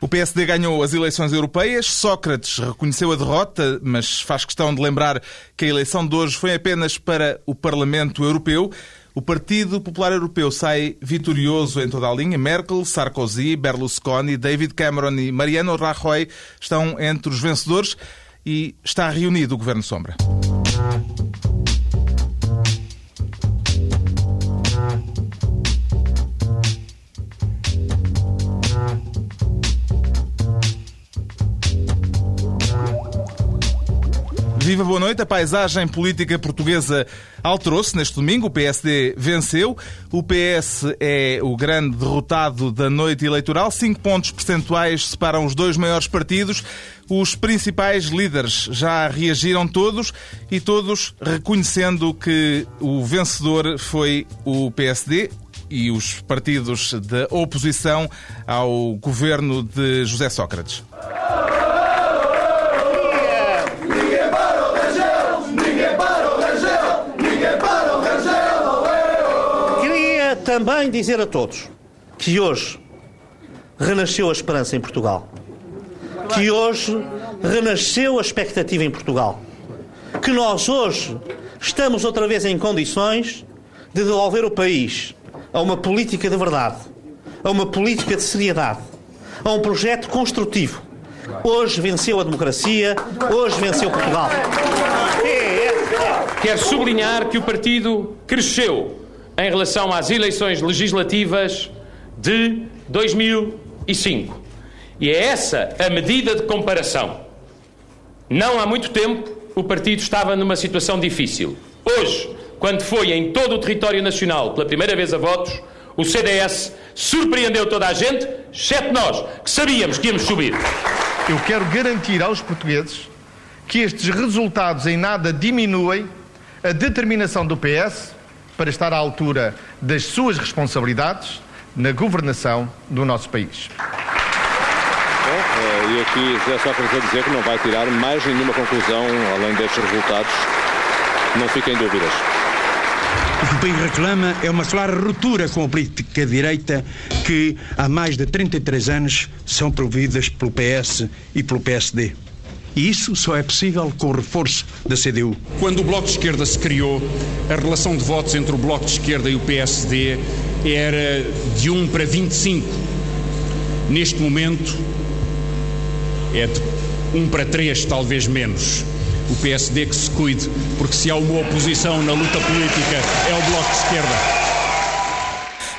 O PSD ganhou as eleições europeias. Sócrates reconheceu a derrota, mas faz questão de lembrar que a eleição de hoje foi apenas para o Parlamento Europeu. O Partido Popular Europeu sai vitorioso em toda a linha. Merkel, Sarkozy, Berlusconi, David Cameron e Mariano Rajoy estão entre os vencedores e está reunido o Governo Sombra. Viva, boa noite. A paisagem política portuguesa alterou-se neste domingo. O PSD venceu. O PS é o grande derrotado da noite eleitoral. Cinco pontos percentuais separam os dois maiores partidos. Os principais líderes já reagiram todos e todos reconhecendo que o vencedor foi o PSD e os partidos da oposição ao governo de José Sócrates. Também dizer a todos que hoje renasceu a esperança em Portugal. Que hoje renasceu a expectativa em Portugal. Que nós hoje estamos outra vez em condições de devolver o país a uma política de verdade, a uma política de seriedade, a um projeto construtivo. Hoje venceu a democracia, hoje venceu Portugal. Quero sublinhar que o partido cresceu em relação às eleições legislativas de 2005. E é essa a medida de comparação. Não há muito tempo o partido estava numa situação difícil. Hoje, quando foi em todo o território nacional pela primeira vez a votos, o CDS surpreendeu toda a gente, exceto nós, que sabíamos que íamos subir. Eu quero garantir aos portugueses que estes resultados em nada diminuem a determinação do PS para estar à altura das suas responsabilidades na governação do nosso país. Bom, eh, e aqui José Sócrates a dizer que não vai tirar mais nenhuma conclusão além destes resultados. Não fiquem dúvidas. O que o país reclama é uma clara ruptura com a política direita que há mais de 33 anos são promovidas pelo PS e pelo PSD. E isso só é possível com o reforço da CDU. Quando o Bloco de Esquerda se criou, a relação de votos entre o Bloco de Esquerda e o PSD era de 1 para 25. Neste momento é de 1 para 3, talvez menos. O PSD que se cuide, porque se há uma oposição na luta política é o Bloco de Esquerda.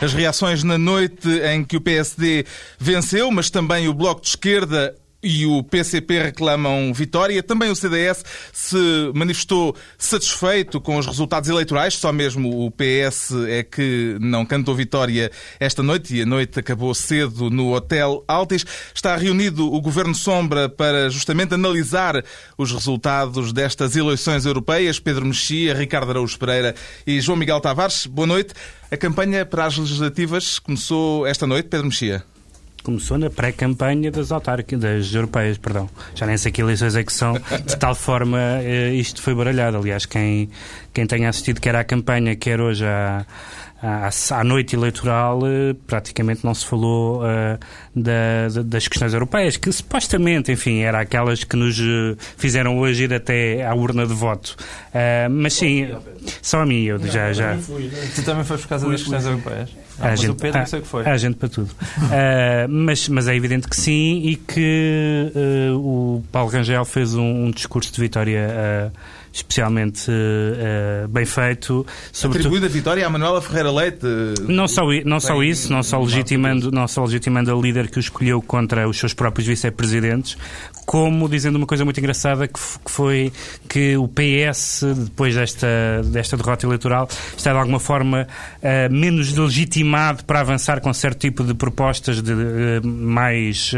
As reações na noite em que o PSD venceu, mas também o Bloco de Esquerda e o PCP reclamam vitória. Também o CDS se manifestou satisfeito com os resultados eleitorais, só mesmo o PS é que não cantou vitória esta noite e a noite acabou cedo no Hotel Altis. Está reunido o Governo Sombra para justamente analisar os resultados destas eleições europeias. Pedro Mexia, Ricardo Araújo Pereira e João Miguel Tavares, boa noite. A campanha para as legislativas começou esta noite, Pedro Mexia. Começou na pré-campanha das autárquicas, das europeias, perdão. Já nem sei que eleições é que são. De tal forma, eh, isto foi baralhado. Aliás, quem, quem tenha assistido quer à campanha, quer hoje à, à, à noite eleitoral, eh, praticamente não se falou uh, da, das questões europeias, que supostamente, enfim, eram aquelas que nos fizeram hoje ir até à urna de voto. Uh, mas sim, só a mim, eu já. já... Tu também foi por causa das questões europeias? A gente, o Pedro, sei que foi. Há gente para tudo. uh, mas, mas é evidente que sim e que uh, o Paulo Rangel fez um, um discurso de vitória uh, especialmente uh, bem feito. Atribuído a vitória a Manuela Ferreira Leite. Não só, não só isso, não só, legitimando, não só legitimando a líder que o escolheu contra os seus próprios vice-presidentes, como dizendo uma coisa muito engraçada que foi que o PS, depois desta, desta derrota eleitoral, está de alguma forma uh, menos legitimado para avançar com certo tipo de propostas de, uh, mais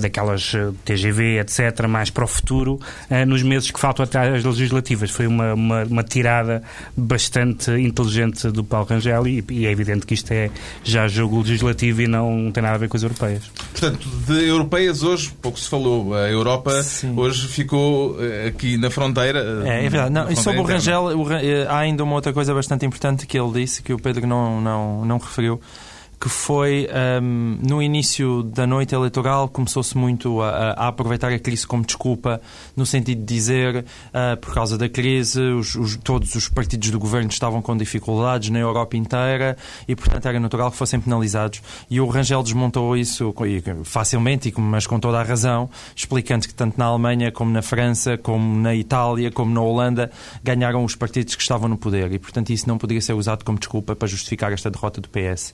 daquelas TGV, etc., mais para o futuro, nos meses que faltam até às legislativas. Foi uma, uma, uma, tirada bastante inteligente do Paulo Rangel e, e, é evidente que isto é já jogo legislativo e não tem nada a ver com as europeias. Portanto, de europeias hoje pouco se falou a Europa Sim. hoje ficou eh, aqui na fronteira. É, é verdade. Não, e sobre o Rangel, o, eh, há ainda uma outra coisa bastante importante que ele disse, que o Pedro não, não, não referiu, que foi um, no início da noite eleitoral começou-se muito a, a, aproveitar a crise como desculpa no sentido de dizer uh, por causa da crise os, os, todos os partidos do governo estavam com dificuldades na Europa inteira e portanto era natural que fossem penalizados e o Rangel desmontou isso facilmente mas com toda a razão explicando que tanto na Alemanha como na França como na Itália como na Holanda ganharam os partidos que estavam no poder e portanto isso não poderia ser usado como desculpa para justificar esta derrota do PS.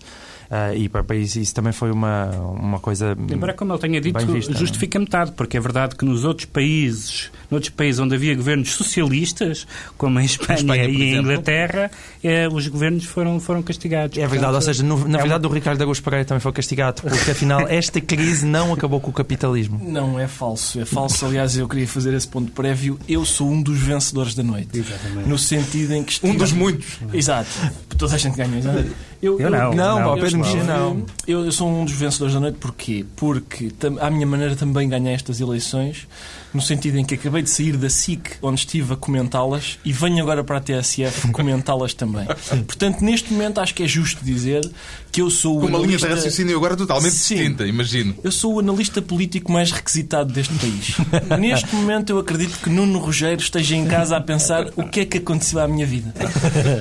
Uh, e para isso, isso também foi uma, uma coisa. Embora, como ele tenha dito, vista, é? justifica metade, porque é verdade que nos outros países, noutros países onde havia governos socialistas, como em Espanha, Espanha e em Inglaterra, eh, os governos foram, foram castigados. É verdade, Portanto, ou seja, no, na é verdade, uma... o Ricardo Augusto Pereira também foi castigado, porque afinal esta crise não acabou com o capitalismo. Não, é falso. É falso. Aliás, eu queria fazer esse ponto prévio. Eu sou um dos vencedores da noite. Exatamente. No sentido em que. Estive... Um dos muitos. Exato. Toda a gente ganha. Exatamente. Eu, eu, não. Não, não, Pedro Mexia não. Eu, eu, sou um dos vencedores da noite. Porquê? Porque, tam, à minha maneira, também ganhei estas eleições, no sentido em que acabei de sair da SIC, onde estive a comentá-las, e venho agora para a TSF comentá-las também. Portanto, neste momento, acho que é justo dizer que eu sou o Com uma analista... linha de raciocínio agora totalmente Sim. distinta, imagino. Eu sou o analista político mais requisitado deste país. neste momento, eu acredito que Nuno Rogério esteja em casa a pensar o que é que aconteceu à minha vida.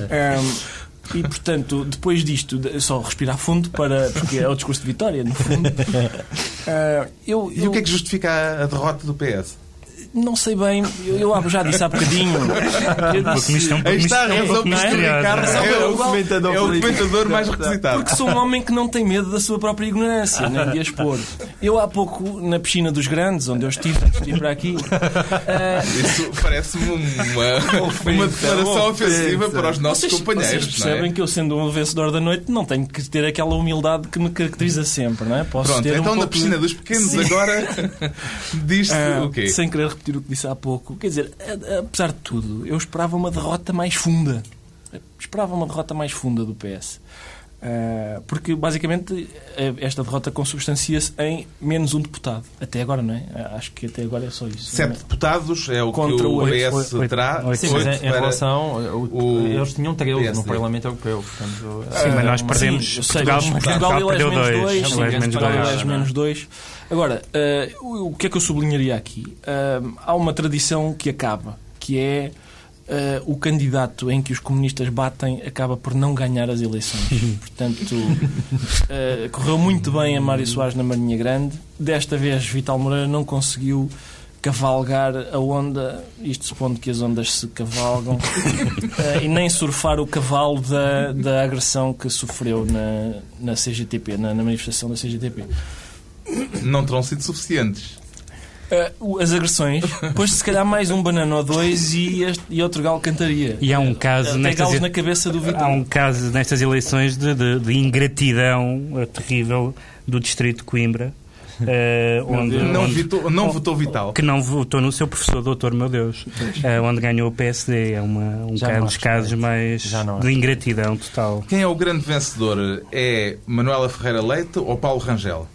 Um, E, portanto, depois disto, só respirar fundo, para, porque é o discurso de vitória, no fundo. Uh, eu, e eu... o que é que justifica a derrota do PS? Não sei bem, eu, eu já disse há bocadinho. Eu disse, Aí está a razão é? Ricardo é, o comentador, é o comentador mais requisitado. Porque sou um homem que não tem medo da sua própria ignorância, nem de expor. Eu há pouco, na piscina dos grandes, onde eu estive, estive para aqui. Uh... Isso parece-me uma, uma declaração ofensiva para os nossos vocês, companheiros. Vocês é? percebem é? que eu, sendo um vencedor da noite, não tenho que ter aquela humildade que me caracteriza sempre, não é? Posso Pronto, ter então um na piscina dos pequenos Sim. agora diz-se uh, o quê? Sem querer repetir o que disse há pouco. Quer dizer, apesar de tudo, eu esperava uma derrota mais funda. Esperava uma derrota mais funda do PS. Uh, porque, basicamente, eh, esta derrota consubstancia-se em menos um deputado. Até agora, não é? Acho que até agora é só isso. Sete é? deputados é o Contra que o PS oito, terá. Oito, sim, mas em, relação... O, eles tinham 13 no Parlamento Europeu. Portanto, sim, mas nós perdemos... Sim, Portugal, seja, Portugal, Portugal perdeu dois. dois sim, menos dois. menos dois. Agora, uh, o que é que eu sublinharia aqui? Uh, há uma tradição que acaba, que é Uh, o candidato em que os comunistas batem acaba por não ganhar as eleições. Portanto, uh, correu muito bem a Mário Soares na Marinha Grande. Desta vez, Vital Moreira não conseguiu cavalgar a onda, isto supondo que as ondas se cavalgam, uh, e nem surfar o cavalo da, da agressão que sofreu na, na CGTP, na, na manifestação da CGTP. Não terão sido suficientes. Uh, as agressões, depois se calhar mais um banana ou dois e, este, e outro galo cantaria. E há um caso Até nestas, galos na cabeça do Vitor. Há um caso nestas eleições de, de, de ingratidão terrível do distrito de Coimbra. Uh, onde, não, onde, votou, não votou Vital. Que não votou no seu professor, doutor, meu Deus. Uh, onde ganhou o PSD. É uma, um caso, dos casos mais de ingratidão total. Quem é o grande vencedor? É Manuela Ferreira Leite ou Paulo Rangel?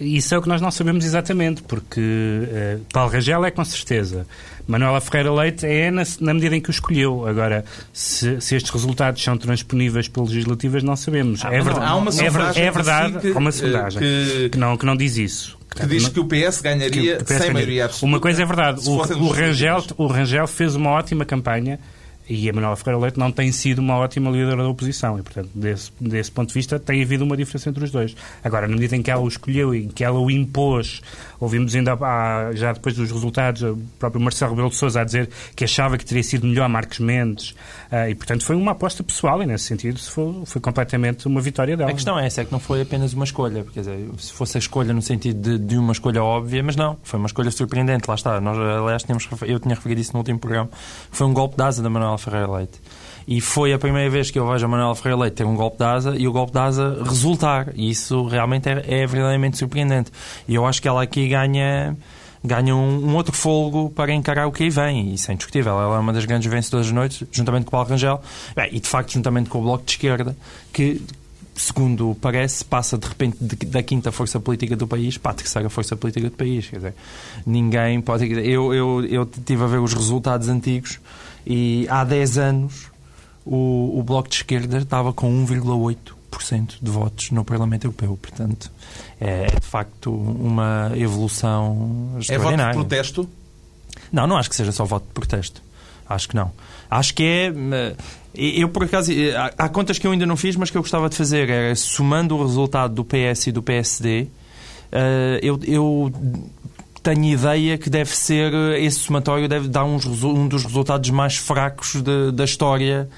Isso é o que nós não sabemos exatamente, porque uh, Paulo Rangel é com certeza. Manuela Ferreira Leite é na, na medida em que o escolheu. Agora, se, se, estes resultados são transponíveis pelas legislativas, não sabemos. Ah, é, verdade, há uma é, é verdade, que, há uma sondagem que, que, não, que não diz isso. Que diz que o PS ganharia que o PS sem maioria absoluta. Uma coisa é verdade, o, o, Rangel, o Rangel fez uma ótima campanha e a Manuela Ferreira Leite não tem sido uma ótima líder da oposição. E, portanto, desse, desse ponto de vista, tem havido uma diferença entre os dois. Agora, na medida em que ela o escolheu e em que ela o impôs, ouvimos ainda há, já depois dos resultados, o próprio Marcelo Rebelo de Sousa a dizer que achava que teria sido melhor Marcos Mendes. Uh, e, portanto, foi uma aposta pessoal e, nesse sentido, foi, foi completamente uma vitória dela. A questão é essa, é que não foi apenas uma escolha. Quer dizer, se fosse a escolha no sentido de, de uma escolha óbvia, mas não, foi uma escolha surpreendente. Lá está. Nós, aliás, tínhamos, eu tinha referido isso no último programa. Foi um golpe de asa da Manuela Ferreira Leite. E foi a primeira vez que eu vejo a Manuela Ferreira Leite ter um golpe de asa e o golpe de asa resultar. E isso realmente é, é verdadeiramente surpreendente. E eu acho que ela aqui ganha ganha um, um, outro fogo para encarar o que aí vem. Isso é indiscutível. Ela é uma das grandes vencedoras da noite, juntamente com o Paulo Rangel, bem, e de facto juntamente com o Bloco de Esquerda, que, segundo parece, passa de repente de, da quinta força política do país para a terceira força política do país. Quer dizer, ninguém pode. Eu, eu, eu tive a ver os resultados antigos e há 10 anos o, o Bloco de Esquerda estava com 1,8% 20% de votos no Parlamento Europeu. Portanto, é, é de facto uma evolução É voto de extraordinária. protesto? Não, não acho que seja só voto de protesto. Acho que não. Acho que é. eh, Eu, por acaso, eh, há- contas que eu ainda não fiz, mas que eu gostava de fazer. Era somando o resultado do PS e do PSD, eh, eu, eu tenho ideia que deve ser. Esse somatório deve dar uns um dos resultados mais fracos de- da história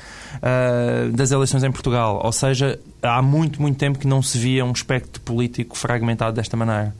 eh, das eleições em Portugal. Ou seja, há muito, muito tempo que não se via um espectro político fragmentado desta maneira.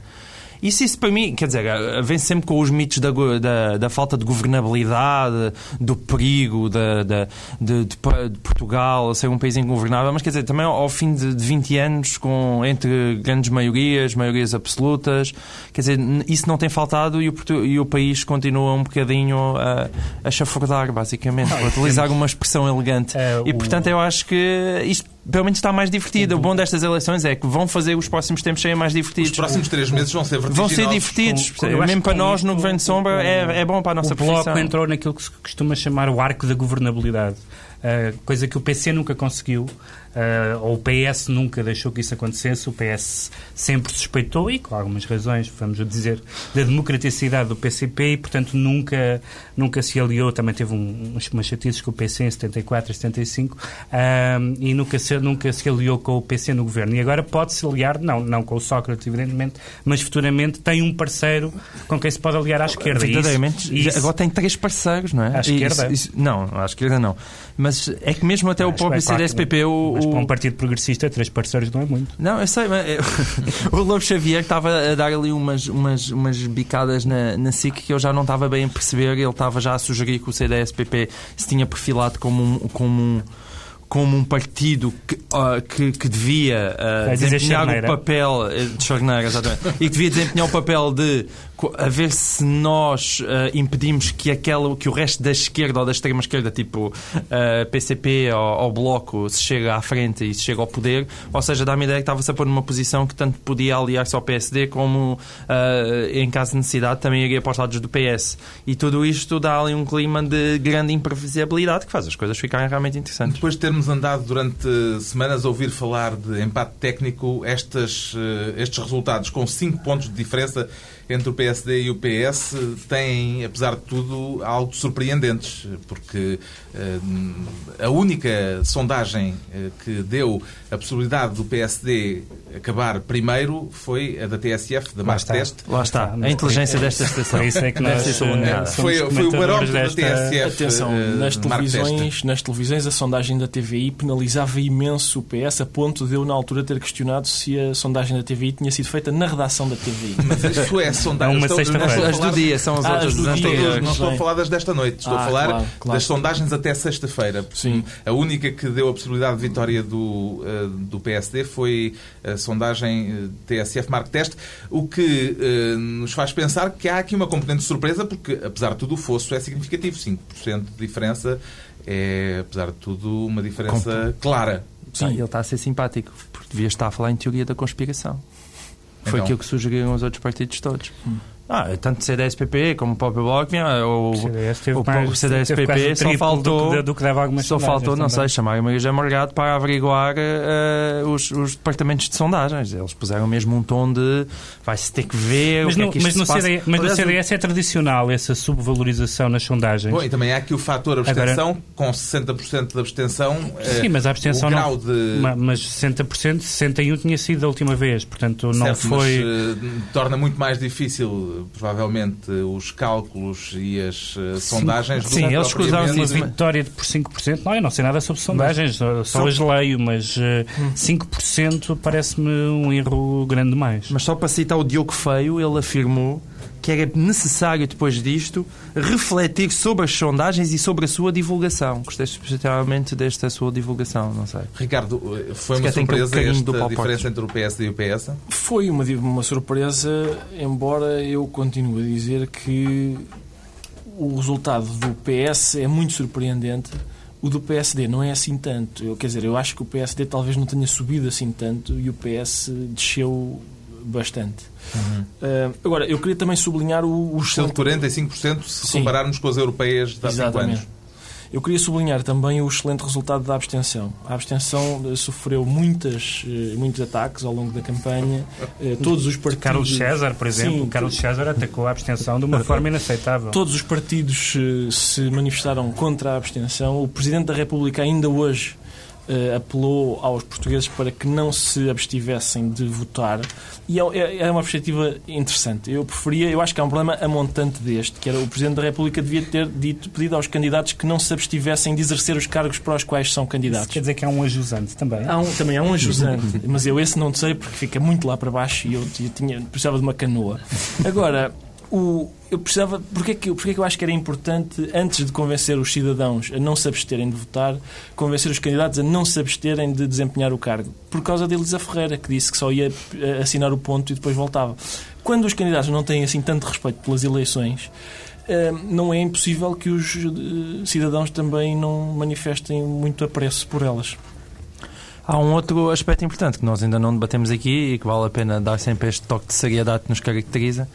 Isso, isso para mim, quer dizer, vem sempre com os mitos da, da, da falta de governabilidade, do perigo da, da- de, de de Portugal ser um país ingovernável, mas quer dizer, também ao fim de, de 20 anos, com, entre grandes maiorias, maiorias absolutas, quer dizer, isso não tem faltado e o, e o país continua um bocadinho a, a chafurdar, basicamente, para utilizar uma expressão elegante. É, e o- portanto eu acho que isto pelo menos está mais divertido. O bom destas eleições é que vão fazer os próximos tempos serem mais divertidos. Os próximos três meses vão ser Vão ser divertidos. Com- com- Mesmo para nós, no Governo de Sombra, é, é bom para a nossa o Bloco profissão. entrou naquilo que se costuma chamar o arco da governabilidade, uh, coisa que o PC nunca conseguiu, uh, ou o PS nunca deixou que isso acontecesse, o PS sempre suspeitou, e com algumas razões, vamos dizer, da democraticidade do PCP, e portanto nunca, nunca se aliou, também teve um, uns- umas chatices com o PC em 74 e 75, um, e nunca se, nunca se aliou com o PC no governo. E agora pode-se aliar, não, não com o Sócrates, evidentemente, mas futuramente tem um parceiro com quem se pode aliar à esquerda. Isso- Verdadeiramente, já- isso- agora tem três parceiros, não é? À esquerda? isso- isso- não, à esquerda não. Mas é que mesmo até o Acho próprio claro que- CDSPP, o, Mas para um partido progressista, três parceiros não é muito. Não, eu sei, mas o Lobo Xavier estava a dar ali umas, umas, umas bicadas na, na SIC que eu já não estava bem a perceber. Ele estava já a sugerir que o CDS-PP se tinha perfilado como um, como um, como um partido que, ah, que, que devia dizer desempenhar o papel eh, de Charneira, exatamente, e que devia desempenhar o papel de a ver se nós ah, impedimos que, aquela, que o resto da esquerda ou da extrema esquerda, tipo ah, PCP ou, ou Bloco, se chega à frente e se chega ao poder. Ou seja, dá-me a ideia que estava-se a pôr numa posição que tanto podia aliar-se ao PSD como, ah, em caso de necessidade, também iria para os lados do PS. E tudo isto dá ali um clima de grande imprevisibilidade que faz as coisas ficarem realmente interessantes. Depois de termos andado durante semanas a ouvir falar de empate técnico, estas, eh, estes resultados com 5 pontos de diferença entre o PSD e o PS têm, apesar de tudo, algo surpreendentes, porque eh, a única sondagem eh, que deu a possibilidade do PSD acabar primeiro foi a da TSF, da Lá Mark está. Test. Lá está, a inteligência desta estação. Isso é que nós, eh, Foi, somos foi o barómetro da TSF. Atenção, eh, nas televisões, nas televisões a sondagem da TVI penalizava imenso o PS a ponto de eu na altura ter questionado se a sondagem da TVI tinha sido feita na redação da TVI. Mas isso é sondagem. É uma Estou- sexta-feira. estou a As do dia são as Ah, outras as dia. Não estou a falar das desta noite, estou a Ah, falar claro, claro. das sondagens até sexta-feira. Sim. A única que deu a possibilidade de vitória do, eh, do PSD foi a sondagem eh, TSF Mark Test, o que eh, nos faz pensar que há aqui uma componente de surpresa, porque apesar de tudo o fosso é significativo. 5% de diferença é, apesar de tudo, uma diferença clara. Sim. ele está a ser simpático, porque devia estar a falar em teoria da conspiração. Foi Então. aquilo que sugeriram os outros partidos todos. Ah, tanto CDS-PP como o próprio Bloco, o, O CDS o mais- CDS-PP o só faltou, do que- do que só faltou, não também. sei, chamar Maria José Morgado para averiguar eh, os, os departamentos de sondagens. Eles puseram mesmo um tom de vai-se ter que ver Mas o que no, é que isto mas no, se passa. CD mas no Aliás, o- CDS é tradicional essa subvalorização nas sondagens. Bom, e também há aqui o fator abstenção, com 60% de abstenção. eh, Sim, mas a abstenção o não. de... Ma- Mas 60%, 61% tinha sido da última vez. Portanto, não Certo, foi. mas, eh, torna muito mais difícil, provavelmente, os cálculos e as eh, sondagens do sim, que eles Uma Mas- vitória de por 5%, não, eu não sei nada sobre sondagens, só, só as leio, mas eh, 5% parece-me um erro grande demais. Mas só para citar o Diogo Feio, ele afirmou que era necessário, depois disto, refletir sobre as sondagens e sobre a sua divulgação. Gostei especialmente desta sua divulgação, não sei. Ricardo, eh, foi Se uma surpresa esta Paulo diferença entre o PSD e o PS? Foi uma, uma surpresa, embora eu continue a dizer que o resultado do PS é muito surpreendente. O do PSD não é assim tanto. Eu, quer dizer, eu acho que o PSD talvez não tenha subido assim tanto e o PS desceu bastante. Ah, agora, eu queria também sublinhar o, o excelente 45% se Sim. compararmos com as europeias de há 5 Exatamente. anos. Eu queria sublinhar também o excelente resultado da abstenção. A abstenção eh, sofreu muitas, eh, muitos ataques ao longo da campanha. Todos os partidos. Carlos César, por exemplo, Sim, Carlos César atacou a abstenção de uma forma inaceitável. Todos os partidos se manifestaram contra a abstenção. O Presidente da República ainda hoje eh, apelou aos portugueses para que não se abstivessem de votar e é, é- é uma perspectiva interessante. Eu preferia, eu acho que há um problema amontante deste, que era o Presidente da República devia ter dito, pedido aos candidatos que não se abstivessem de exercer os cargos para os quais são Isso candidatos. quer dizer que há um ajusante também. Há um- também há um ajusante, mas eu esse não sei porque fica muito lá para baixo e eu, eu tinha, precisava de uma canoa. Agora, o, eu precisava. Porquê que, porquê que eu acho que era importante, antes de convencer os cidadãos a não se absterem de votar, convencer os candidatos a não se absterem de desempenhar o cargo? Por causa de Elisa Ferreira, que disse que só ia eh, assinar o ponto e depois voltava. Quando os candidatos não têm assim tanto respeito pelas eleições. eh, Não é impossível que os eh, cidadãos também não manifestem muito apreço por elas. Há um outro aspecto importante que nós ainda não debatemos aqui e que vale a pena dar sempre este toque de seriedade que nos caracteriza,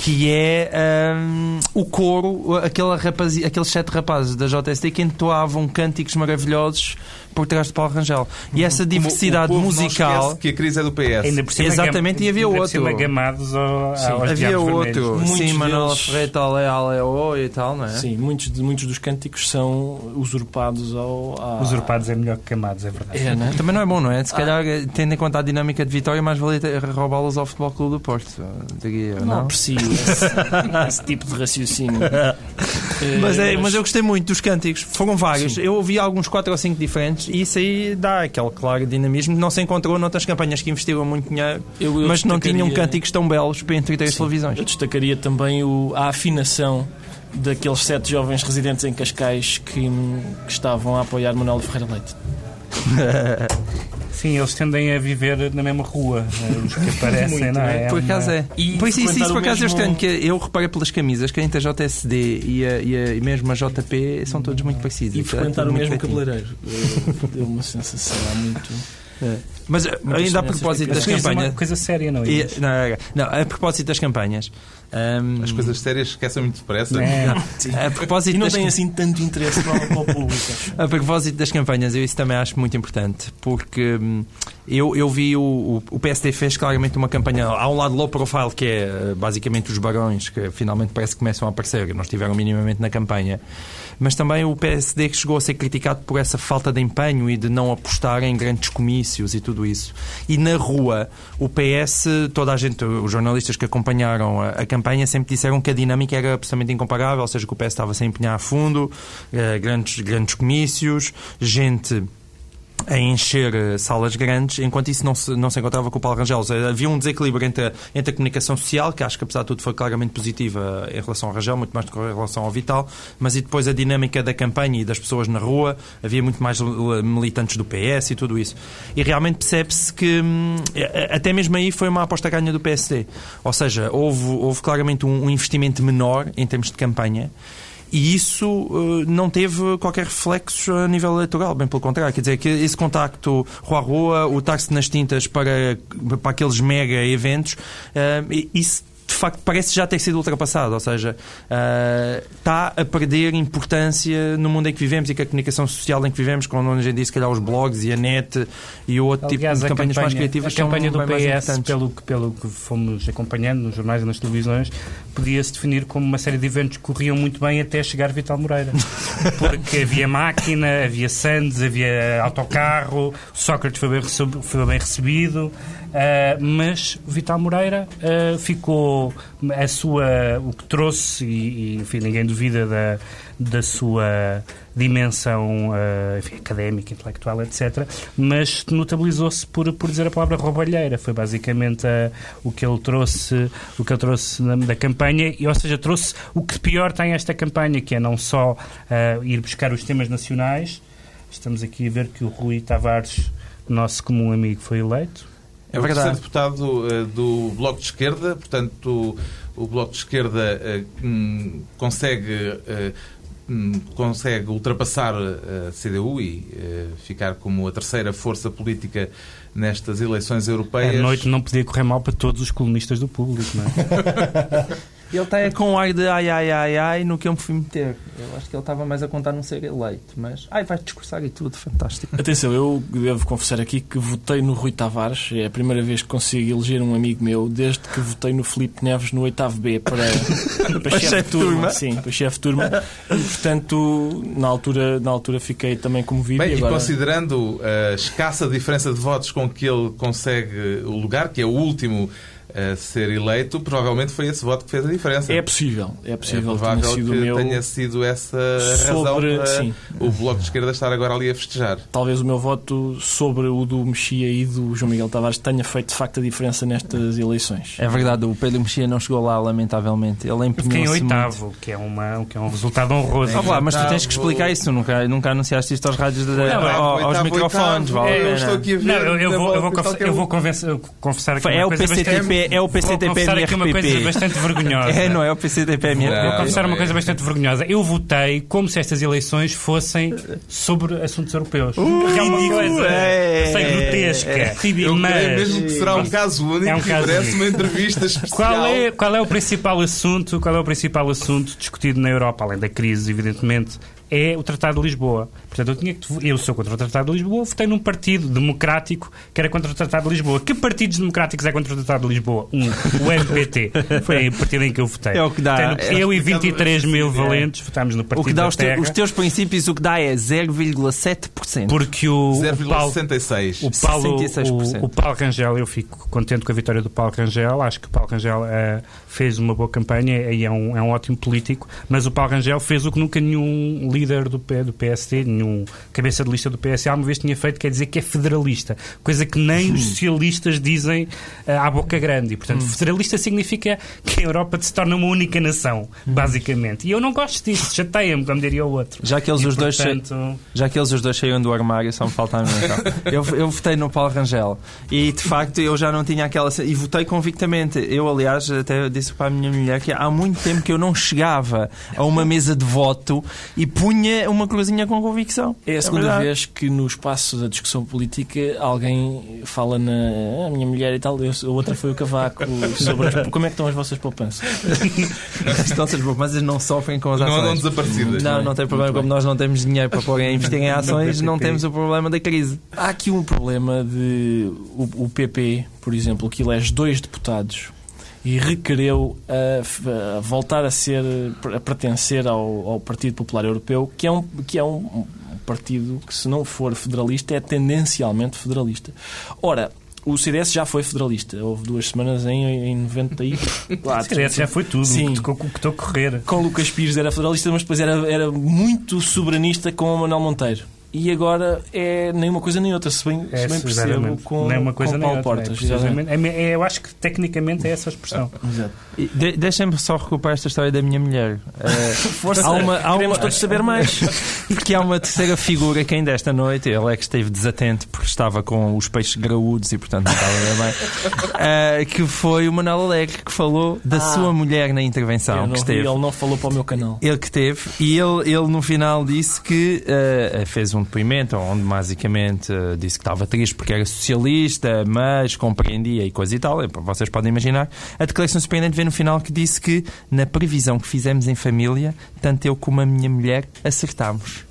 que é hum, o coro, rapazi- aqueles sete rapazes da JSD que entoavam cânticos maravilhosos por trás de Paulo Rangel. E essa diversidade o povo não musical. que a crise é do PS. Ainda por cima, Exatamente, e havia ainda por outro. cima gamados ao, aos Havia outro. Muitos sim, Manuel deles- Ferreira, ale, ale, oh, e tal, não é? Sim, muitos, de- muitos dos cânticos são usurpados ao. à- Usurpados é melhor que camados, é verdade. É, né? Também não é bom, não é? Se calhar, tendo em conta a dinâmica de vitória, mais valia roubá-los ao Futebol Clube do Porto, diria Não não? aprecio esse, esse tipo de raciocínio. Eh, Mas, é, mas eu gostei muito dos cânticos, foram vários. Sim. Eu ouvi alguns 4 ou 5 diferentes e isso aí dá aquele claro dinamismo que não se encontrou noutras campanhas que investiram muito dinheiro, Eu- eu mas não tinham cânticos tão belos para entreter as televisões. Eu destacaria também o- a afinação daqueles sete jovens residentes em Cascais que, que estavam a apoiar Manuel Ferreira Leite. Sim, eles tendem a viver na mesma rua, eh, os que aparecem, Muito não bem. é? Por acaso é. E por isso, isso, por acaso é mesmo- estranho, que eu reparei pelas camisas que entre a JSD e, a, e, a- e mesmo a JP são todos muito parecidos. E é frequentar tudo o mesmo cabeleireiro. Eh, Deu uma sensação há muito. Mas eh, ainda a propósito das é campanhas. uma coisa séria, não é? E- isso? não, não, a propósito das campanhas. hum, As coisas sérias esquecem muito depressa. É. a propósito E não das tem assim tanto interesse para, o- para o público. A propósito das campanhas, eu isso também acho muito importante, porque hum, eu, eu vi o, o, PSD fez claramente uma campanha. Há um lado low profile, que é eh, basicamente os barões, que finalmente parece que começam a aparecer, que não estiveram minimamente na campanha. Mas também o PSD que chegou a ser criticado por essa falta de empenho e de não apostar em grandes comícios e tudo isso. E na rua, o PS, toda a gente, os jornalistas que acompanharam a, a campanha, sempre disseram que a dinâmica era absolutamente incomparável, ou seja, que o PS estava sem empenhar a fundo, eh, grandes, grandes comícios, gente a encher eh, salas grandes, enquanto isso não se, não se encontrava com o Paulo Rangel. Eh, Havia um desequilíbrio entre a, entre a comunicação social, que acho que apesar de tudo foi claramente positiva em relação ao Rangel, muito mais do que em relação ao Vital, mas e depois a dinâmica da campanha e das pessoas na rua, havia muito mais eh, militantes do PS e tudo isso. E realmente percebe-se que hum, eh, até mesmo aí foi uma aposta ganha do PSD. Ou seja, houve, houve claramente um, um investimento menor em termos de campanha. E isso eh, não teve qualquer reflexo a nível eleitoral, bem pelo contrário. Quer dizer, que esse contacto rua a rua, o táxi nas tintas para, para aqueles mega eventos, eh, isso de facto parece já ter sido ultrapassado, ou seja, eh, está a perder importância no mundo em que vivemos e que a comunicação social em que vivemos, quando hoje em dia se calhar os blogs e a net e o outro Aliás, tipo de campanhas mais campanha- criativas a campanha do mais PS, pelo que, pelo que fomos acompanhando nos jornais e nas televisões, podia-se definir como uma série de eventos que corriam muito bem até chegar Vital Moreira. Porque havia máquina, havia Sands, havia autocarro, Sócrates foi bem, foi bem recebido, ah, mas Vital Moreira ah, ficou a sua, o que trouxe, e, e, enfim, ninguém duvida da, da sua dimensão ah, enfim, académica, intelectual, etc. Mas notabilizou-se por, por dizer a palavra roubalheira. Foi basicamente o que ele trouxe, o que ele trouxe na- da campanha, e, ou seja, trouxe o que pior tem esta campanha, que é não só ir buscar os temas nacionais. Estamos aqui a ver que o Rui Tavares, nosso comum amigo, foi eleito. É o verdade. terceiro deputado eh, do Bloco de Esquerda, portanto, o, o Bloco de Esquerda hum, consegue, hum, consegue ultrapassar a CDU e ficar como a terceira força política nestas eleições europeias. A noite não podia correr mal para todos os colunistas do público, não é? Ele está é com o ar de ai, ai, ai, ai no que eu me fui meter. Eu acho que ele estava mais a contar não ser eleito, mas ai, vai discursar e tudo, fantástico. Atenção, eu devo confessar aqui que votei no Rui Tavares. É a primeira vez que consigo eleger um amigo meu desde que votei no Filipe Neves no 8 B para, para chefe de turma. Sim, para chefe de turma. E, portanto, na altura, na altura fiquei também comovido. Bem, e e agora... considerando a escassa diferença de votos com que ele consegue o lugar, que é o último a ser eleito, provavelmente foi esse voto que fez a diferença. É possível, é possível é provável tenha sido que meu tenha sido essa sobre- razão para sim. o Bloco de Esquerda estar agora ali a festejar. Talvez o meu voto sobre o do Mexia e do João Miguel Tavares tenha feito de facto a diferença nestas eleições. É verdade, o Pedro Mexia não chegou lá, lamentavelmente. Ele Fiquei em empenhou-se muito. oitavo, que é, uma, que é um resultado honroso. Ah, lá, mas tu tens que Oitavo. explicar isso, nunca, nunca anunciaste isto aos rádios, de, Não, ao- aos Oitavo, microfones, oitavo, vale a é, eu estou aqui a ver. Não, eu, eu vou, eu vou, confessar, eu vou convencer- confessar aqui É uma o PCTP, bastante... é o Vou PCTP confessar aqui uma coisa MRPP. bastante vergonhosa. É, não é o PCTP Não. Vou confessar uma é. coisa bastante vergonhosa. Eu votei como se estas eleições fossem sobre assuntos europeus. que é uma coisa é. sei, grotesca. Eu mas mesmo que será um caso único É um caso merece uma entrevista especial. Qual é, qual é o principal assunto? Qual é o principal assunto discutido na Europa, além da crise, evidentemente? É o Tratado de Lisboa. Portanto, eu, tinha que, eu sou contra o Tratado de Lisboa, votei num partido democrático que era contra o Tratado de Lisboa. Que partidos democráticos é contra o Tratado de Lisboa? Um, o MPT. Foi o partido em que eu votei. É o que dá. Votei no- eu e 23 mil É. valentes votámos no Partido O que dá da os, te- Terra. os teus princípios, o que dá é 0,7%. Porque o, o Paulo, 0,66. o Paulo, 66%. o, o Paulo Rangel, eu fico contente com a vitória do Paulo Rangel. Acho que o Paulo Rangel eh, fez uma boa campanha e é um, é um ótimo político. Mas o Paulo Rangel fez o que nunca nenhum líder do, do PSD, nenhum cabeça de lista do PSD, alguma vez tinha feito, quer dizer que é federalista. Coisa que nem os socialistas dizem eh, à boca grande. E, portanto, federalista significa que a Europa se torna uma única nação, basicamente. E eu não gosto disso. Chateia-me, como diria o outro. Já que eles E, os dois portanto, Já que eles os dois saíram do armário, só me falta a mim. então. Eu, eu votei no Paulo Rangel e de facto eu já não tinha aquela. E votei convictamente. Eu, aliás, até disse para a minha mulher que há muito tempo que eu não chegava a uma mesa de voto e punha uma cruzinha com convicção. É a segunda verdade. vez que no espaço da discussão política alguém fala na "Ah, minha mulher e tal, eu- a outra foi o Cavaco sobre as- como é que estão as vossas poupanças. As nossas poupanças não sofrem com as Não ações. andam desaparecidas. Não, não tem problema. Como nós não temos dinheiro para pôr em investir em ações, não temos o problema da crise. Há aqui um problema de o, o PP, por exemplo, que elege dois deputados e requereu a, a voltar a ser a pertencer ao, ao Partido Popular Europeu, que é um que é um partido que se não for federalista é tendencialmente federalista. Ora, o CDS já foi federalista. Houve duas semanas em, em 94. CDS já foi tudo. Sim. O o que estou a correr. Com Lucas Pires era federalista, mas depois era, era muito soberanista com o Manuel Monteiro. E agora é nem uma coisa nem outra, se bem, se bem percebo, com, Nem uma coisa com nem Paulo outra. Portas. É. É, é, eu acho que tecnicamente é essa a expressão. De- Deixem-me só recuperar esta história da minha mulher. Força, há uma, há queremos uma- todos saber mais. Porque há uma terceira figura que ainda esta noite, ele é que esteve desatento porque estava com os peixes graúdos e portanto não estava bem bem, eh, que foi o Manuel Alegre que falou da sua mulher na intervenção não que vi, esteve. ele não falou para o meu canal. Ele que teve, e ele, ele no final disse que eh, fez um depoimento onde basicamente eh, disse que estava triste porque era socialista, mas compreendia e coisa e tal. Vocês podem imaginar. A declaração surpreendente vem no final que disse que na previsão que fizemos em família, tanto eu como a minha mulher acertámos.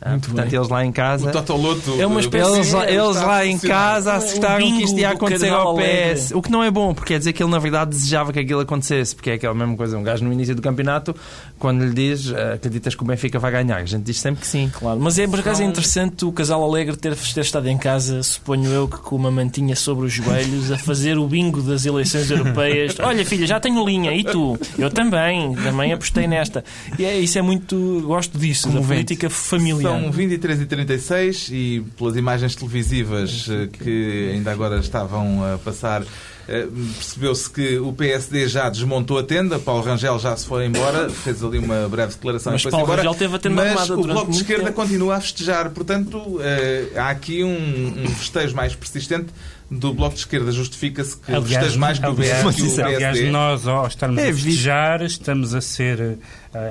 Ah, Muito portanto, bem. eles lá em casa. O Totoloto. É uma espécie- Eles, lá- é, eles lá em casa acertaram O que isto ia acontecer ao PS. O que não é bom, porque quer dizer que ele na verdade desejava que aquilo acontecesse, porque é aquela mesma coisa. Um gajo no início do campeonato, quando lhe diz "Ah, acreditas que o Benfica vai ganhar, a gente diz sempre que sim. Claro, mas é por acaso é interessante o casal alegre ter, ter estado em casa, suponho eu, que com uma mantinha sobre os joelhos, a fazer o bingo das eleições europeias. Olha, filha, já tenho linha, e tu? Eu também, também apostei nesta. E é, isso é muito. Gosto disso, da Comovente. política familiar. São 23 e 36 e pelas imagens televisivas eh, que ainda agora estavam a passar, eh, percebeu-se que o PSD já desmontou a tenda, Paulo Rangel já se foi embora, fez ali uma breve declaração Mas e Paulo embora. Rangel teve a tenda mas o Bloco de Esquerda tempo. continua a festejar, portanto eh, há aqui um, um festejo mais persistente do Bloco de Esquerda justifica-se que Aliás, mais que o, aliás, que o aliás, PSD. nós ao estarmos É a festejar, estamos a ser.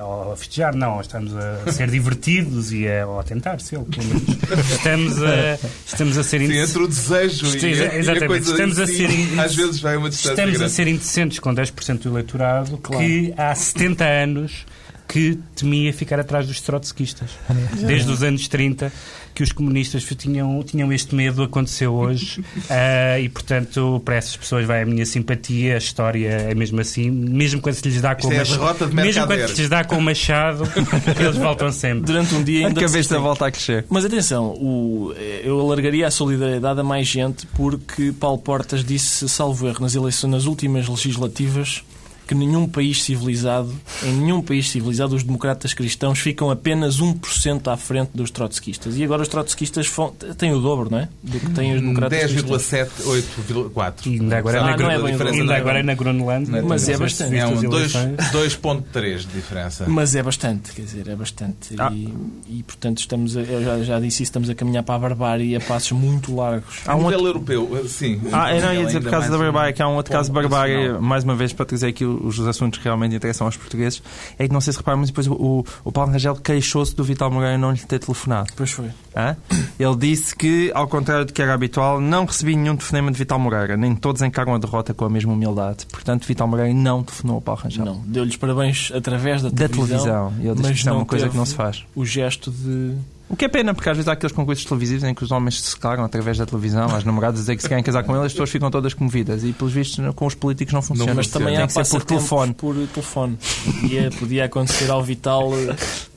Ou a festejar, não, estamos a ser divertidos e a, ou a tentar ser, pelo menos. Estamos a, estamos a ser Sim, indec- entre o desejo e, Sim, a- e a exatamente. coisa Estamos a si, ser in- às vezes vai uma distância Estamos a grande. ser indecentes com 10% do eleitorado que há 70 anos que temia ficar atrás dos trotskistas. Desde os anos 30 que os comunistas tinham, tinham este medo, aconteceu hoje ah, e, portanto, para essas pessoas vai a minha simpatia, a história é mesmo assim, mesmo quando se lhes dá com é a o machado, mesmo quando se lhes dá com o machado, eles voltam sempre. Durante um dia A ainda cabeça se- volta a crescer. Mas atenção, o- eu alargaria a solidariedade a mais gente porque Paulo Portas disse, salvo erro, nas eleições, nas últimas legislativas, que nenhum país civilizado, em nenhum país civilizado, os democratas cristãos ficam apenas 1% à frente dos trotskistas. E agora os trotskistas têm o dobro, não é? Do que têm os democratas cristãos. 10,7, 8,4. E ainda agora, Ah, na, não é bem o dobro, ainda não é agora bem. na Groenlândia. Mas é não sei se bastante. É um dois- eleições. 2,3 de diferença. Mas é bastante, quer dizer, é bastante. Ah. E, e, portanto, estamos a, eu já, já disse isso, estamos a caminhar para a barbárie a passos muito largos. Há A um nível outro- europeu, sim. Ah, eu não ia dizer por causa da mais barbárie, que há um outro caso de barbárie, mais uma vez para trazer aqui os assuntos que realmente interessam aos portugueses, é que não sei se reparam, mas depois o, o, Paulo Rangel queixou-se do Vital Moreira não lhe ter telefonado. Pois foi. Hã? Ele disse que, ao contrário do que era habitual, não recebi nenhum telefonema de Vital Moreira, nem todos encaram a derrota com a mesma humildade. Portanto, Vital Moreira não telefonou ao Paulo Rangel. Não, deu-lhes parabéns através da Da televisão. televisão. E ele disse mas que isso é uma coisa que não se faz. O gesto de. O que é pena, porque às vezes há aqueles concursos televisivos em que os homens se declaram através da televisão, as namoradas dizer que se querem casar com eles, as pessoas ficam todas comovidas. E, pelos vistos, com os políticos não funciona. Mas também Tem há que ser por telefone. por telefone. Podia, podia acontecer ao Vital.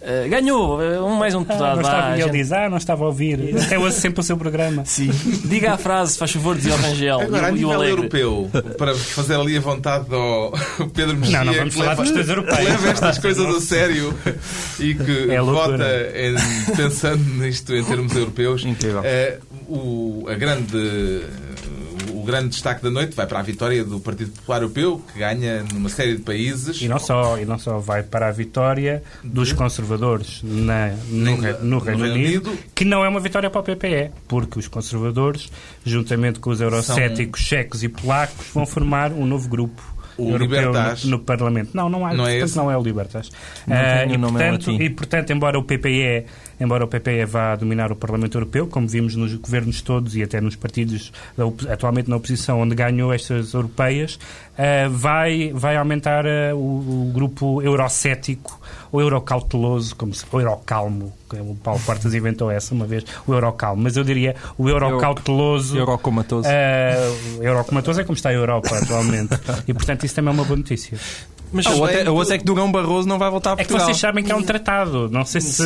eh, ganhou! eh, Um mais um Ah, deputado. não estava, Ah, ele gente- diz, ah, não estava a ouvir. Até ouço sempre o seu programa. Sim. Diga a frase, faz favor, dizia o Rangel. Agora, a e, o- o nível europeu, para fazer ali a vontade ao Pedro Mexia, Não, não vamos falar leva- europeias. que leva estas coisas a sério e que É vota em- pensando nisto em termos europeus. Incrível. Eh, o, a grande, o grande destaque da noite vai para a vitória do Partido Popular Europeu, que ganha numa série de países. E não só, e não só vai para a vitória dos conservadores na, no, no no Reino Unido, Unido. que não é uma vitória para o PPE, porque os conservadores, juntamente com os eurocéticos checos e polacos, vão formar um novo grupo. O europeu Libertas. no, no Parlamento. Não, não, há, Não é portanto, esse? não é o Libertas. Não o e, portanto, e, portanto, embora o PPE, embora o PPE vá dominar o Parlamento Europeu, como vimos nos governos todos e até nos partidos da atualmente na oposição, onde ganhou estas europeias, ah, vai, vai aumentar ah, o, o grupo eurocético, o eurocauteloso, como se, o eurocalmo, que o Paulo Portas inventou essa uma vez, o eurocalmo, mas eu diria o eurocauteloso. Eurocomatoso. o eurocomatoso é como está a Europa atualmente. e, portanto, isso também é uma boa notícia. Mas Ah, o outro é- o outro é que Durão Barroso não vai voltar a É que Portugal. vocês sabem que há um tratado. Não sei se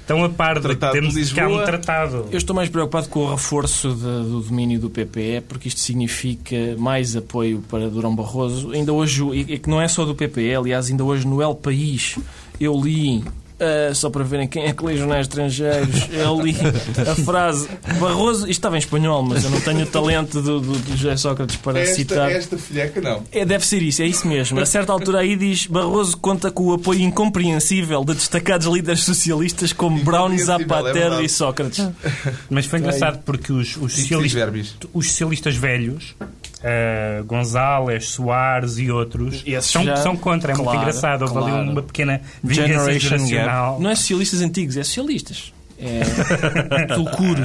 estão a par de que temos que há um Lisboa. tratado. Eu estou mais preocupado com o reforço de- do domínio do PPE, porque isto significa mais apoio para Durão Barroso. Ainda hoje, e que não é só do PPE, aliás, ainda hoje no El País eu li. ah, só para verem quem é que lê jornais estrangeiros, eu li a frase Barroso, isto estava em espanhol, mas eu não tenho o talento do, do, do José Sócrates para Esta, citar. esta filheca não. É, deve ser isso, é isso mesmo. A certa altura aí diz Barroso conta com o apoio incompreensível de destacados líderes socialistas como Brown, é Zapatero verdade. e Sócrates. Mas foi engraçado porque os, os, socialistas, os socialistas velhos, ah, González, Soares e outros, Esses são, já- são contra. É muito claro, engraçado. Houve ali claro. uma pequena vingança geracional. Não é socialistas antigos, é socialistas. É Tulcuro.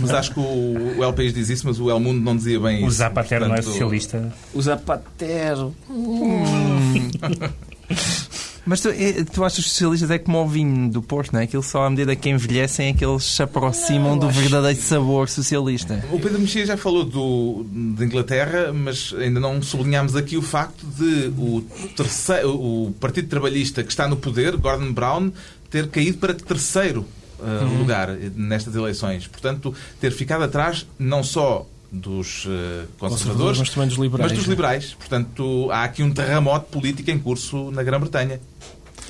Mas acho que o, o El País diz isso, mas o El Mundo não dizia bem O isso. Zapatero não é Portanto, socialista. O Zapatero. Mas tu, tu achas que os socialistas é como o vinho do Porto, não é? Aquilo só à medida que envelhecem é que eles se aproximam do verdadeiro sabor socialista. O Pedro Mexia já falou do, de Inglaterra, mas ainda não sublinhámos aqui o facto de o, terceiro, o Partido Trabalhista que está no poder, Gordon Brown, ter caído para terceiro uh, Uhum. lugar nestas eleições. Portanto, ter ficado atrás não só dos uh, conservadores, mas também dos liberais. mas dos liberais. Portanto, há aqui um terremoto político em curso na Grã-Bretanha.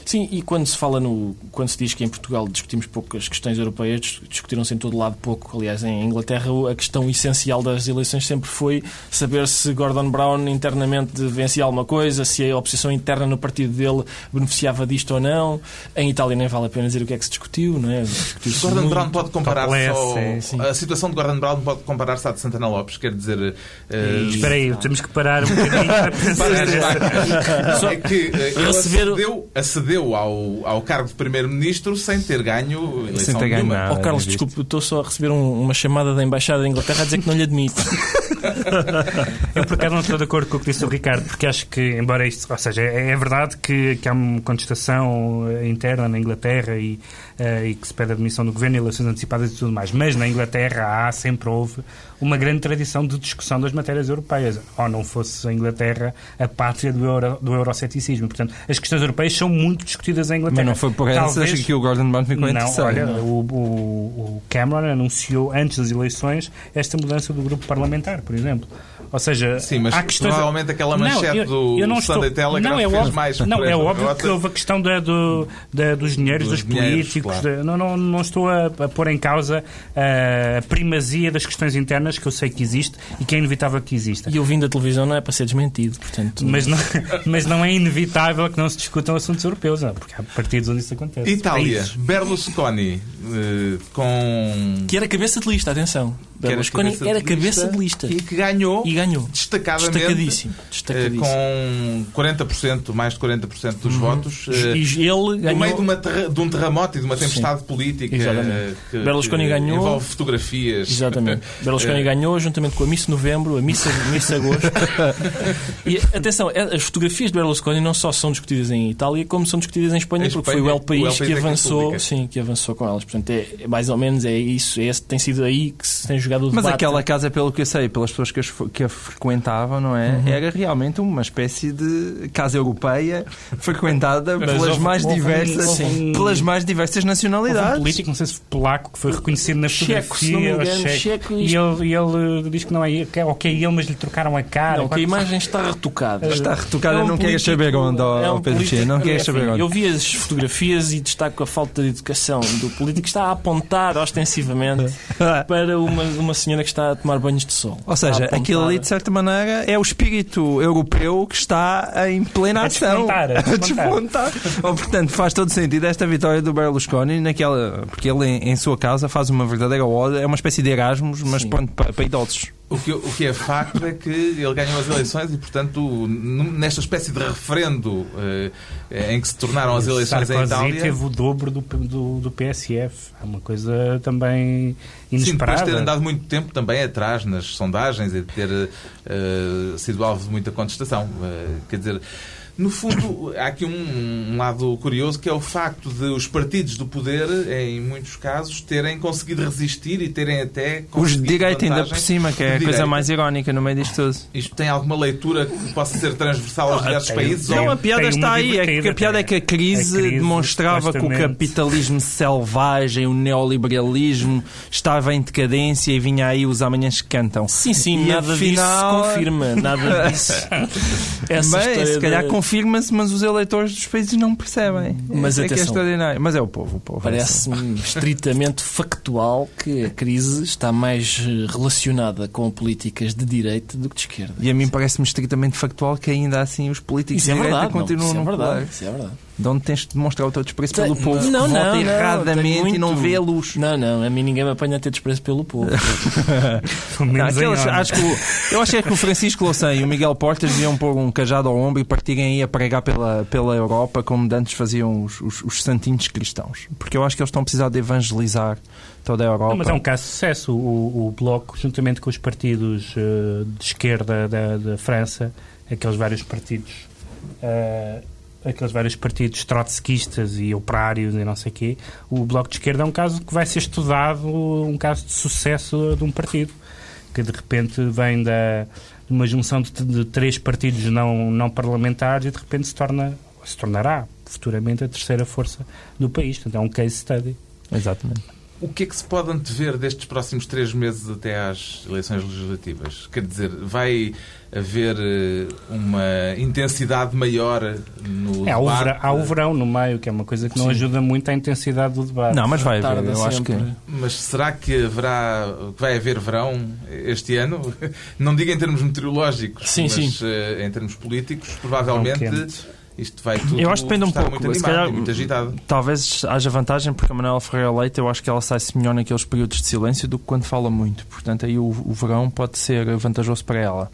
Sim, e quando se fala no. quando se diz que em Portugal discutimos pouco as questões europeias, dis- discutiram-se em todo lado pouco. Aliás, em Inglaterra a questão essencial das eleições sempre foi saber se Gordon Brown internamente vencia alguma coisa, se a oposição interna no partido dele beneficiava disto ou não. Em Itália nem vale a pena dizer o que é que se discutiu, não é? Discutiu-se Gordon muito. Brown pode comparar-se Topless, só... A situação de Gordon Brown pode comparar-se à de Santana Lopes, quer dizer... eh, Espera aí, temos que parar um bocadinho para pensar. é que eh, ele Receber o- acedeu, acedeu ao, ao cargo de Primeiro-Ministro sem ter ganho eleição Sem ter ganho nenhuma. nada. Oh, Carlos, desculpe, estou só a receber um- uma chamada da Embaixada da Inglaterra a dizer que não lhe admite. Eu, por acaso, não estou de acordo com o que disse o Ricardo, porque acho que, embora isto. Ou seja, é, é verdade que, que há uma contestação eh, interna na Inglaterra e, eh, e que se pede a demissão do governo, eleições antecipadas e tudo mais, mas na Inglaterra há, sempre houve, uma grande tradição de discussão das matérias europeias. Ou não fosse a Inglaterra a pátria do, euro, do euroceticismo. Portanto, as questões europeias são muito discutidas em Inglaterra. Mas não foi por Talvez- que o Gordon Brown ficou terceiro. olha, não o, o- o Cameron anunciou antes das eleições esta mudança do grupo parlamentar, por exemplo. Ou seja, Sim, mas há questões... provavelmente aquela manchete do Sunday Telegraph não, é fez óbvio, mais Não, é óbvio que houve a questão da, do, da- dos dinheiros Dos dos, dinheiros, políticos. claro. da- não, não, não estou a, a pôr em causa ah, a primazia das questões internas, que eu sei que existe e que é inevitável que exista. E eu vim da televisão não é para ser desmentido, portanto. Mas não, mas não é inevitável que não se discutam assuntos europeus, não, porque há partidos onde isso acontece. Itália, Países. Berlusconi, eh, com... Que era cabeça de lista, atenção. Que era Berlusconi era cabeça de lista. E que ganhou E ganhou. destacadamente Destacadíssimo. eh, Destacadíssimo. com 40%, mais de 40% dos votos. eh, E ele no ganhou. meio de, uma terra- de um terremoto e de uma tempestade política Exatamente. eh, que, Berlusconi que ganhou. envolve fotografias. Exatamente. Berlusconi Eh, ganhou juntamente com a Miss Novembro, a Miss, Miss Agosto. e atenção, é- as fotografias de Berlusconi não só são discutidas em Itália, como são discutidas em Espanha, Em porque Espanha, foi o El o País, El País que é avançou, sim, que avançou com elas. Portanto, é, é mais ou menos é isso, é esse, tem sido aí que se tem jogado o Mas debate. aquela casa, pelo que eu sei, pelas pessoas que, as que a frequentavam, não é? Era realmente uma espécie de casa europeia frequentada pelas houve- mais houve diversas, houve um- pelas mais diversas Houve um nacionalidades. político, não sei se polaco, que foi reconhecido na Checo, se não me fotografia. engano, checo. checo, e, ele, e ele uh, diz que não é ele, que é ok ele, mas lhe trocaram a cara. Não, que a imagem está retocada. Está retocada, É um não queres saber onde, é um Pedro político- Cheio, não queres enfim, saber onde. Eu vi as fotografias e destaco a falta de educação do político que está a apontar ostensivamente para uma, uma senhora que está a tomar banhos de sol. Ou seja, aquilo ali, de certa maneira, é o espírito europeu que está em plena A ação. despontar, a despontar. despontar. Ou, portanto, faz todo sentido esta vitória do Berlusconi, naquela, porque ele, em, em sua casa, faz uma verdadeira ode, é uma espécie de Erasmus, mas Sim. pronto, para, para idosos. O que, o que é facto é que ele ganhou as eleições e, portanto, nesta espécie de referendo eh, em que se tornaram as eleições em Itália. teve o dobro do, do, do PSF. É uma coisa também Sim, depois de inesperada. ter andado muito tempo também atrás nas sondagens e de ter eh, sido alvo de muita contestação. Eh, quer dizer, no fundo, há aqui um, um lado curioso que é o facto de os partidos do poder, em muitos casos, terem conseguido resistir e terem até Os de direita ainda por cima, que é a de coisa mais irónica no meio disto tudo. Isto tem alguma leitura que possa ser transversal aos diversos países? ou- Não, a piada tem está aí. É que a piada é que a crise, a crise, demonstrava que o capitalismo selvagem, o neoliberalismo estava em decadência e vinha aí os amanhãs que cantam. Sim, sim, E nada afinal- disso confirma. Nada disso. Essa Bem, história se calhar da- confirma-se, mas os eleitores dos países não percebem. Mas é é extraordinário. Mas é o povo, o povo. é. Parece-me estritamente factual que a crise está mais relacionada com políticas de direita do que de esquerda. E a mim parece-me estritamente factual que ainda assim os políticos Isso é de direita verdade, não, continuam isso é no verdade, poder. isso é verdade. De onde tens de demonstrar o teu desprezo Tem- pelo povo não, que não, vota não, erradamente tem e não muito- vê a luz. Não, não, a mim ninguém me apanha a ter desprezo pelo povo. Não, aqueles- acho que o- eu acho é que o Francisco Louçã e o Miguel Portas deviam pôr um cajado ao ombro e partirem aí a pregar pela, pela Europa como de antes faziam os, os, os santinhos cristãos. Porque eu acho que eles estão a precisar de evangelizar toda a Europa. Não, mas é um caso de sucesso. O, o Bloco, juntamente com os partidos eh, de esquerda da, da França, aqueles vários partidos, eh, aqueles vários partidos trotskistas e operários e não sei o quê, o Bloco de Esquerda é um caso que vai ser estudado, um caso de sucesso de um partido, que de repente vem da, de uma junção de, de três partidos não, não parlamentares e de repente se torna, se tornará futuramente a terceira força do país. Portanto, é um case study. Exatamente. O que é que se pode antever destes próximos três meses até às eleições legislativas? Quer dizer, vai haver eh, uma intensidade maior no É, há, o debate? verão, há o verão no meio, que é uma coisa que não ajuda muito à intensidade do debate. Não, mas vai haver. Eu acho que. sempre. Mas será que haverá, que vai haver verão este ano? Não digo em termos meteorológicos, Sim, mas sim. eh, em termos políticos, provavelmente. Isto vai tudo Eu acho que depende um pouco. muito animado calhar- muito agitado. Talvez haja vantagem porque a Manuela Ferreira Leite eu acho que ela sai-se melhor naqueles períodos de silêncio do que quando fala muito. Portanto, aí o, o verão pode ser vantajoso para ela.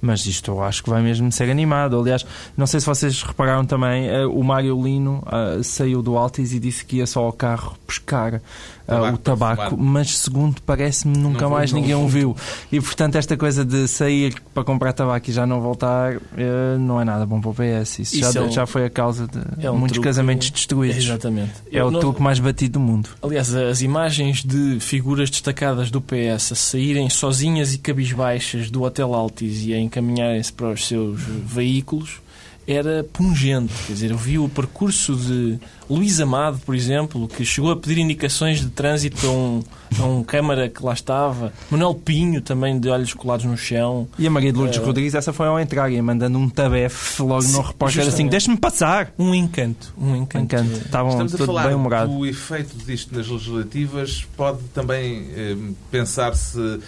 Mas isto eu acho que vai mesmo ser animado. Aliás, não sei se vocês repararam também, eh, o Mário Lino ah, saiu do Altis e disse que ia só ao carro pescar Tabaco o tabaco, mas segundo parece-me nunca Não mais ninguém o viu. E portanto, esta coisa de sair para comprar tabaco e já não voltar eh, não é nada bom para o PS. Isso, Isso já, é um- já foi a causa de é um muitos truque- casamentos destruídos. Exatamente. É Eu o não- truque mais batido do mundo. Aliás, as imagens de figuras destacadas do PS a saírem sozinhas e cabisbaixas do Hotel Altis e a encaminharem-se para os seus veículos era pungente. Quer dizer, eu vi o percurso de Luís Amado, por exemplo, que chegou a pedir indicações de trânsito a um, a um câmara que lá estava. Manuel Pinho, também de olhos colados no chão. E a Maria de Lourdes Eh, Rodrigues, essa foi ao entrar e mandando um tabefe logo no repórter assim: justamente. deixa-me passar. Um encanto. Um encanto. Encanto. Estavam Estamos a todos falar bem humorados. do efeito disto nas legislativas. Pode também eh, pensar-se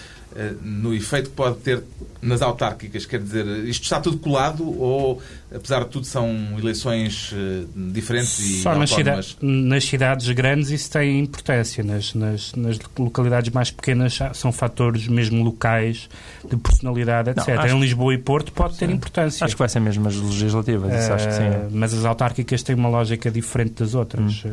no efeito que pode ter nas autárquicas. Quer dizer, isto está tudo colado ou, apesar de tudo, são eleições eh, diferentes e Só nas, cida- nas cidades grandes isso tem importância. Nas, nas, nas localidades mais pequenas são fatores mesmo locais, de personalidade, etc. Não, em Lisboa e Porto pode ter importância. Acho que vai ser mesmo as legislativas, isso acho que sim. Eh, Mas as autárquicas têm uma lógica diferente das outras. eh,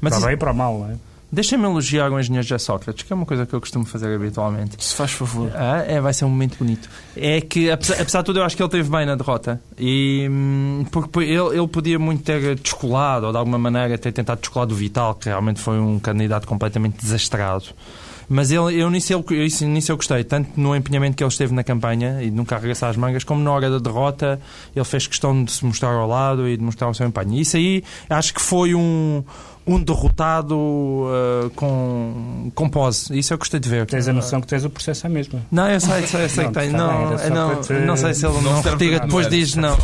Mas para isso- o bem e para o mal, não é? Deixem-me elogiar o engenheiro José Sócrates, que é uma coisa que eu costumo fazer habitualmente. Se faz favor. Ah, é, vai ser um momento bonito. É que, apesar, apesar de tudo, eu acho que ele teve bem na derrota. E, hum, porque ele, ele podia muito ter descolado, ou de alguma maneira ter tentado descolar do Vital, que realmente foi um candidato completamente desastrado. Mas ele, eu, nisso, eu, eu, isso- nisso eu gostei, tanto no empenhamento que ele esteve na campanha e de nunca arregaçar as mangas, como na hora da derrota, ele fez questão de se mostrar ao lado e de mostrar o seu empenho. E isso aí acho que foi um, um derrotado ah, com, com pose. Isso eu gostei de ver. Tens a noção que tens o processo à mesma. Não, eu sei, sei, eu sei Não, que está Não, não, te- não sei se ele Não não, retira depois diz não.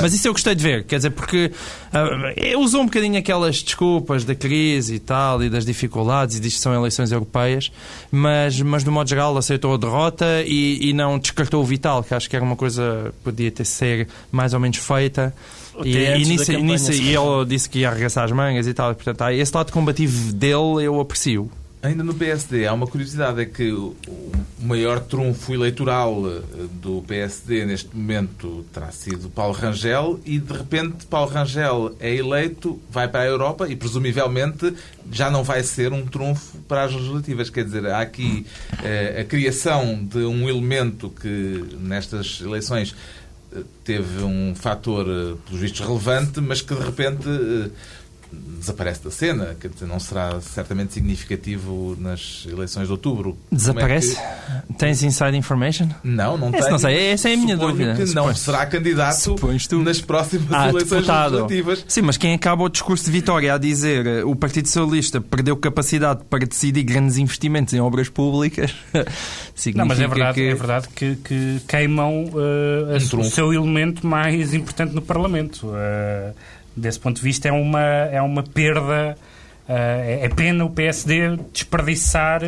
Mas isso eu gostei de ver, quer dizer, porque ah, ele usou um bocadinho aquelas desculpas da crise e tal, e das dificuldades, e diz que são eleições europeias, mas, mas de modo geral aceitou a derrota e, e não descartou o Vital, que acho que era uma coisa que podia ter ser mais ou menos feita. E, e nisso, e campanha, nisso- e ele disse que ia arregaçar as mangas e tal. Portanto, há esse lado combativo dele eu aprecio. Ainda no PSD, há uma curiosidade, é que o maior trunfo eleitoral eh, do PSD neste momento terá sido Paulo Rangel e, de repente, Paulo Rangel é eleito, vai para a Europa e, presumivelmente, já não vai ser um trunfo para as legislativas. Quer dizer, há aqui eh, a criação de um elemento que, nestas eleições, eh, teve um fator, eh, pelos vistos, relevante, mas que, de repente... eh, desaparece da cena, quer dizer, não será certamente significativo nas eleições de outubro. Como é Desaparece? que- Tens inside information? Não, não Esse tenho. não sei, essa é a minha Suponho dúvida. que não será candidato nas próximas Ah, eleições deputado. legislativas. Sim, mas quem acaba o discurso de vitória a dizer eh, o Partido Socialista perdeu capacidade para decidir grandes investimentos em obras públicas significa Não, mas é verdade, que... é verdade que, que queimam a- Um o seu elemento mais importante no Parlamento. Eh, desse ponto de vista, é uma, é uma perda. eh, é pena o PSD desperdiçar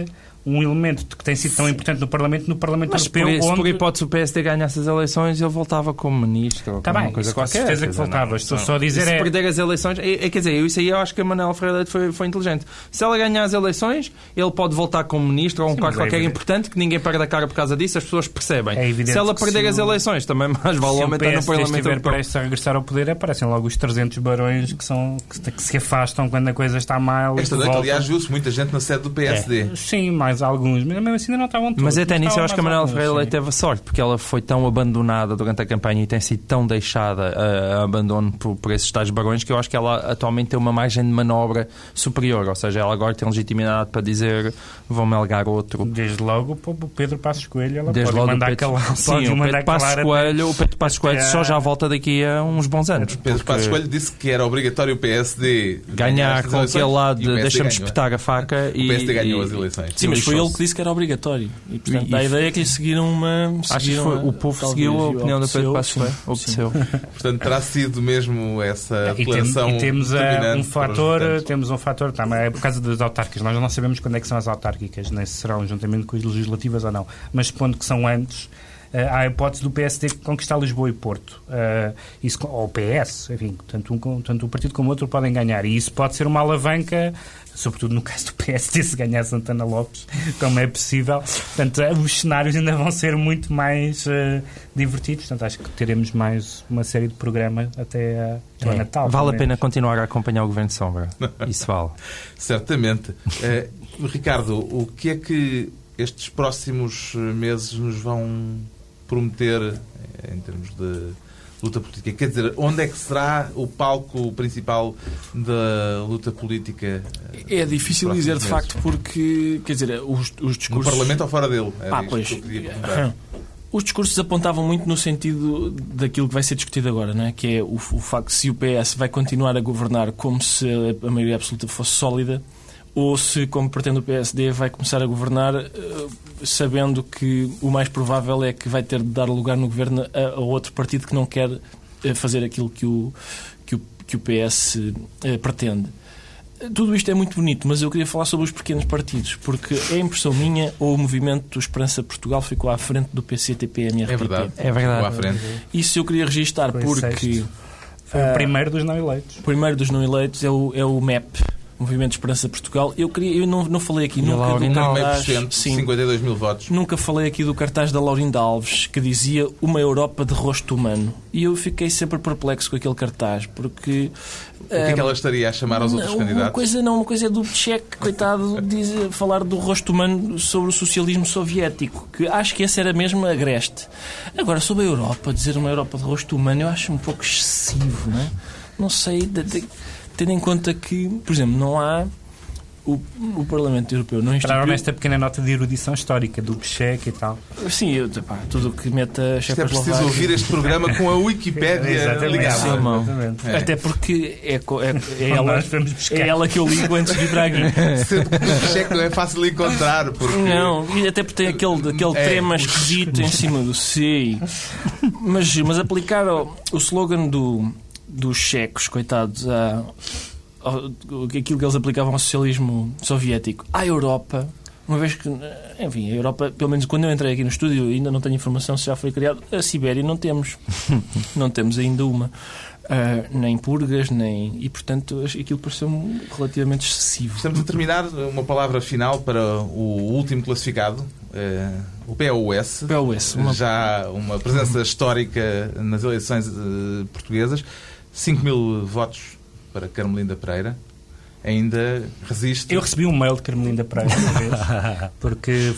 um elemento que tem sido tão importante no Parlamento, no Parlamento Mas por, Europeu, se por onde... hipótese o PSD ganhasse as eleições, ele voltava como ministro ou Está bem, uma coisa isso com qualquer. certeza quer que dizer, voltava. não- Estou não. só a dizer E se é- perder as eleições, é, é, quer dizer, isso aí eu acho que a Manuel Ferreira Leite foi, foi inteligente. Se ela ganhar as eleições, ele pode voltar como ministro ou um cargo é qualquer evidente. importante que ninguém perde a cara por causa disso, as pessoas percebem. É evidente se ela perder se as o- eleições, também mais vale Se aumentar no Parlamento estiver Europeu. prestes a regressar ao poder, aparecem logo os 300 barões que, são, que, se- que se afastam quando a coisa está mal. e Esta noite, aliás, viu-se muita gente na sede do PSD. É. Sim, mais mas alguns, mas mesmo assim ainda não estavam todos. Mas até nisso eu acho que a Manuela Manuel Ferreira Leite teve sorte, porque ela foi tão abandonada durante a campanha e tem sido tão deixada a, a abandono por, por esses tais barões que eu acho que ela atualmente tem uma margem de manobra superior. Ou seja, ela agora tem legitimidade para dizer vão-me alegar outro. Desde logo o Pedro Passos Coelho, ela Desde pode logo mandar Pedro, calar. sim, o Pedro Passos Coelho, o Pedro Passos Coelho só já volta daqui a uns bons anos. Pedro porque Passos Coelho disse que era obrigatório o PSD Ganhar com aquele lado de deixa-me espetar a faca e. O PSD ganhou e- as eleições. Sim, mas foi ele que disse que era obrigatório. E, portanto, E- dá a e- ideia que lhe seguiram uma. Acho que foi, a- o povo talvez, seguiu a opinião do Pedro Passos Coelho. sim, Obedeceu. Portanto, terá sido mesmo essa E, tem- declaração e temos eh, um fator, votantes. temos um fator, mas é por causa das autárquicas. Nós não sabemos quando é que são as autárquicas, nem se serão juntamente com as legislativas ou não. Mas supondo que são antes, eh, há a hipótese do PSD conquistar Lisboa e Porto. Eh, isso, ou o PS, enfim, tanto um, tanto um partido como o outro podem ganhar. E isso pode ser uma alavanca, sobretudo no caso do PSD, se ganhar Santana Lopes, como é possível. Portanto, eh, os cenários ainda vão ser muito mais eh, divertidos. Portanto, acho que teremos mais uma série de programas até a, ao É, Natal. vale a pena continuar a acompanhar o Governo de Sombra. Isso vale. Certamente. Eh, Ricardo, o que é que estes próximos meses nos vão prometer eh, em termos de luta política? Quer dizer, onde é que será o palco principal da luta política? eh, É difícil dizer de próximos facto porque, quer dizer, os, os No discursos. Parlamento ou fora dele? Era Ah, pois. perguntar. Os discursos apontavam muito no sentido daquilo que vai ser discutido agora, não é? que é o, o facto de se o PS vai continuar a governar como se a maioria absoluta fosse sólida ou se, como pretende o PSD, vai começar a governar eh, sabendo que o mais provável é que vai ter de dar lugar no governo a, a outro partido que não quer eh, fazer aquilo que o, que o, que o PS eh, pretende. Tudo isto é muito bonito, mas eu queria falar sobre os pequenos partidos, porque é impressão minha ou o movimento do Esperança Portugal ficou à frente do PCTP-MRTP. É verdade. É verdade. Ficou à frente. Isso eu queria registar Foi porque sexto. Foi o primeiro dos não eleitos. o primeiro dos não eleitos é o, é o MEP, Movimento de Esperança Portugal. Eu, queria, eu não, não falei aqui E nunca do Laurina cartaz... 9%, Sim, 52 mil votos. Nunca falei aqui do cartaz da Laurinda Alves que dizia uma Europa de rosto humano. E eu fiquei sempre perplexo com aquele cartaz, porque. O que é que ela estaria a chamar aos outros não, Uma candidatos? coisa não, uma coisa é do Tchek, coitado, diz, falar do rosto humano sobre o socialismo soviético, que acho que essa era mesmo Agreste. Agora, sobre a Europa, dizer uma Europa de rosto humano, eu acho um pouco excessivo, não é? Não sei, de- de- tendo em conta que, por exemplo, não há. O, o Parlamento Europeu não Pararam instituiu... nesta pequena nota de erudição histórica do Cheque e tal. Sim, eu, pá, tudo o que meta Isto é preciso ouvir este programa com a Wikipédia Exatamente. ligada. Sim, mão. Exatamente. Até porque é, é, é ela, é ela que eu ligo antes de vir para aqui. Sendo que o cheque não é fácil de encontrar. Porque... Não, e até porque tem aquele, aquele É, trema esquisito em cima do C. Mas, mas aplicar ao- o slogan do, dos checos, coitados, a, ao- aquilo que eles aplicavam ao socialismo soviético, à Europa, uma vez que, enfim, a Europa, pelo menos quando eu entrei aqui no estúdio, ainda não tenho informação se já foi criado, a Sibéria não temos. não temos ainda uma. Ah, nem purgas, nem. E portanto aquilo pareceu-me relativamente excessivo. Estamos a terminar uma palavra final para o último classificado, eh, o POS. POS, uma- Já uma presença histórica nas eleições eh, portuguesas. 5 mil votos para Carmelinda Pereira. Ainda resiste. Eu recebi um mail de Carmelinda Pereira uma vez, porque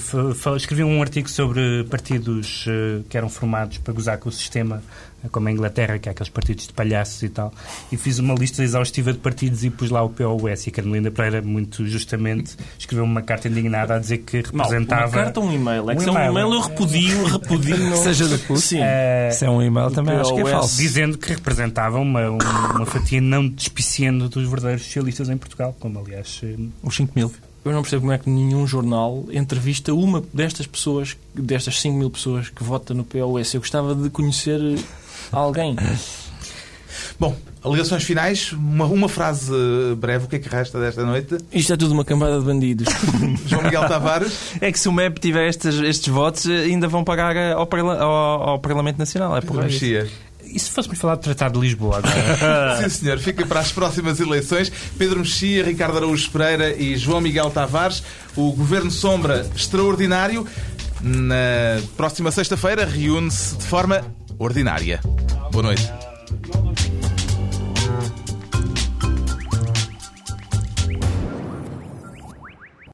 escrevi um artigo sobre partidos eh, que eram formados para gozar com o sistema, como a Inglaterra, que é aqueles partidos de palhaços e tal, e fiz uma lista exaustiva de partidos e pus lá o POS. E a Carmelinda Pereira, muito justamente, escreveu uma carta indignada a dizer que Não, representava. uma carta ou um e-mail? É que Um se é um e-mail. eu repudio, repudio. Seja do que Sim. eh, Se é um e-mail também acho que é POS. falso. dizendo que representava uma, uma, uma fatia não despiciando dos verdadeiros socialistas em Portugal, como aliás eh, Os 5 mil. Eu não percebo como é que nenhum jornal entrevista uma destas pessoas, destas 5 mil pessoas que votam no POS. Eu gostava de conhecer alguém. Bom, alegações finais. Uma, uma frase breve. O que é que resta desta noite? Isto é tudo uma cambada de bandidos. João Miguel Tavares. É que se o MEP tiver estes, estes votos, ainda vão pagar eh, ao, ao- ao Parlamento Nacional. É por. Mexia. E se fôssemos falar do Tratado de Lisboa? Sim, senhor. Fica para as próximas eleições. Pedro Mexia, Ricardo Araújo Pereira e João Miguel Tavares. O Governo Sombra extraordinário. Na próxima sexta-feira reúne-se de forma ordinária. Boa noite.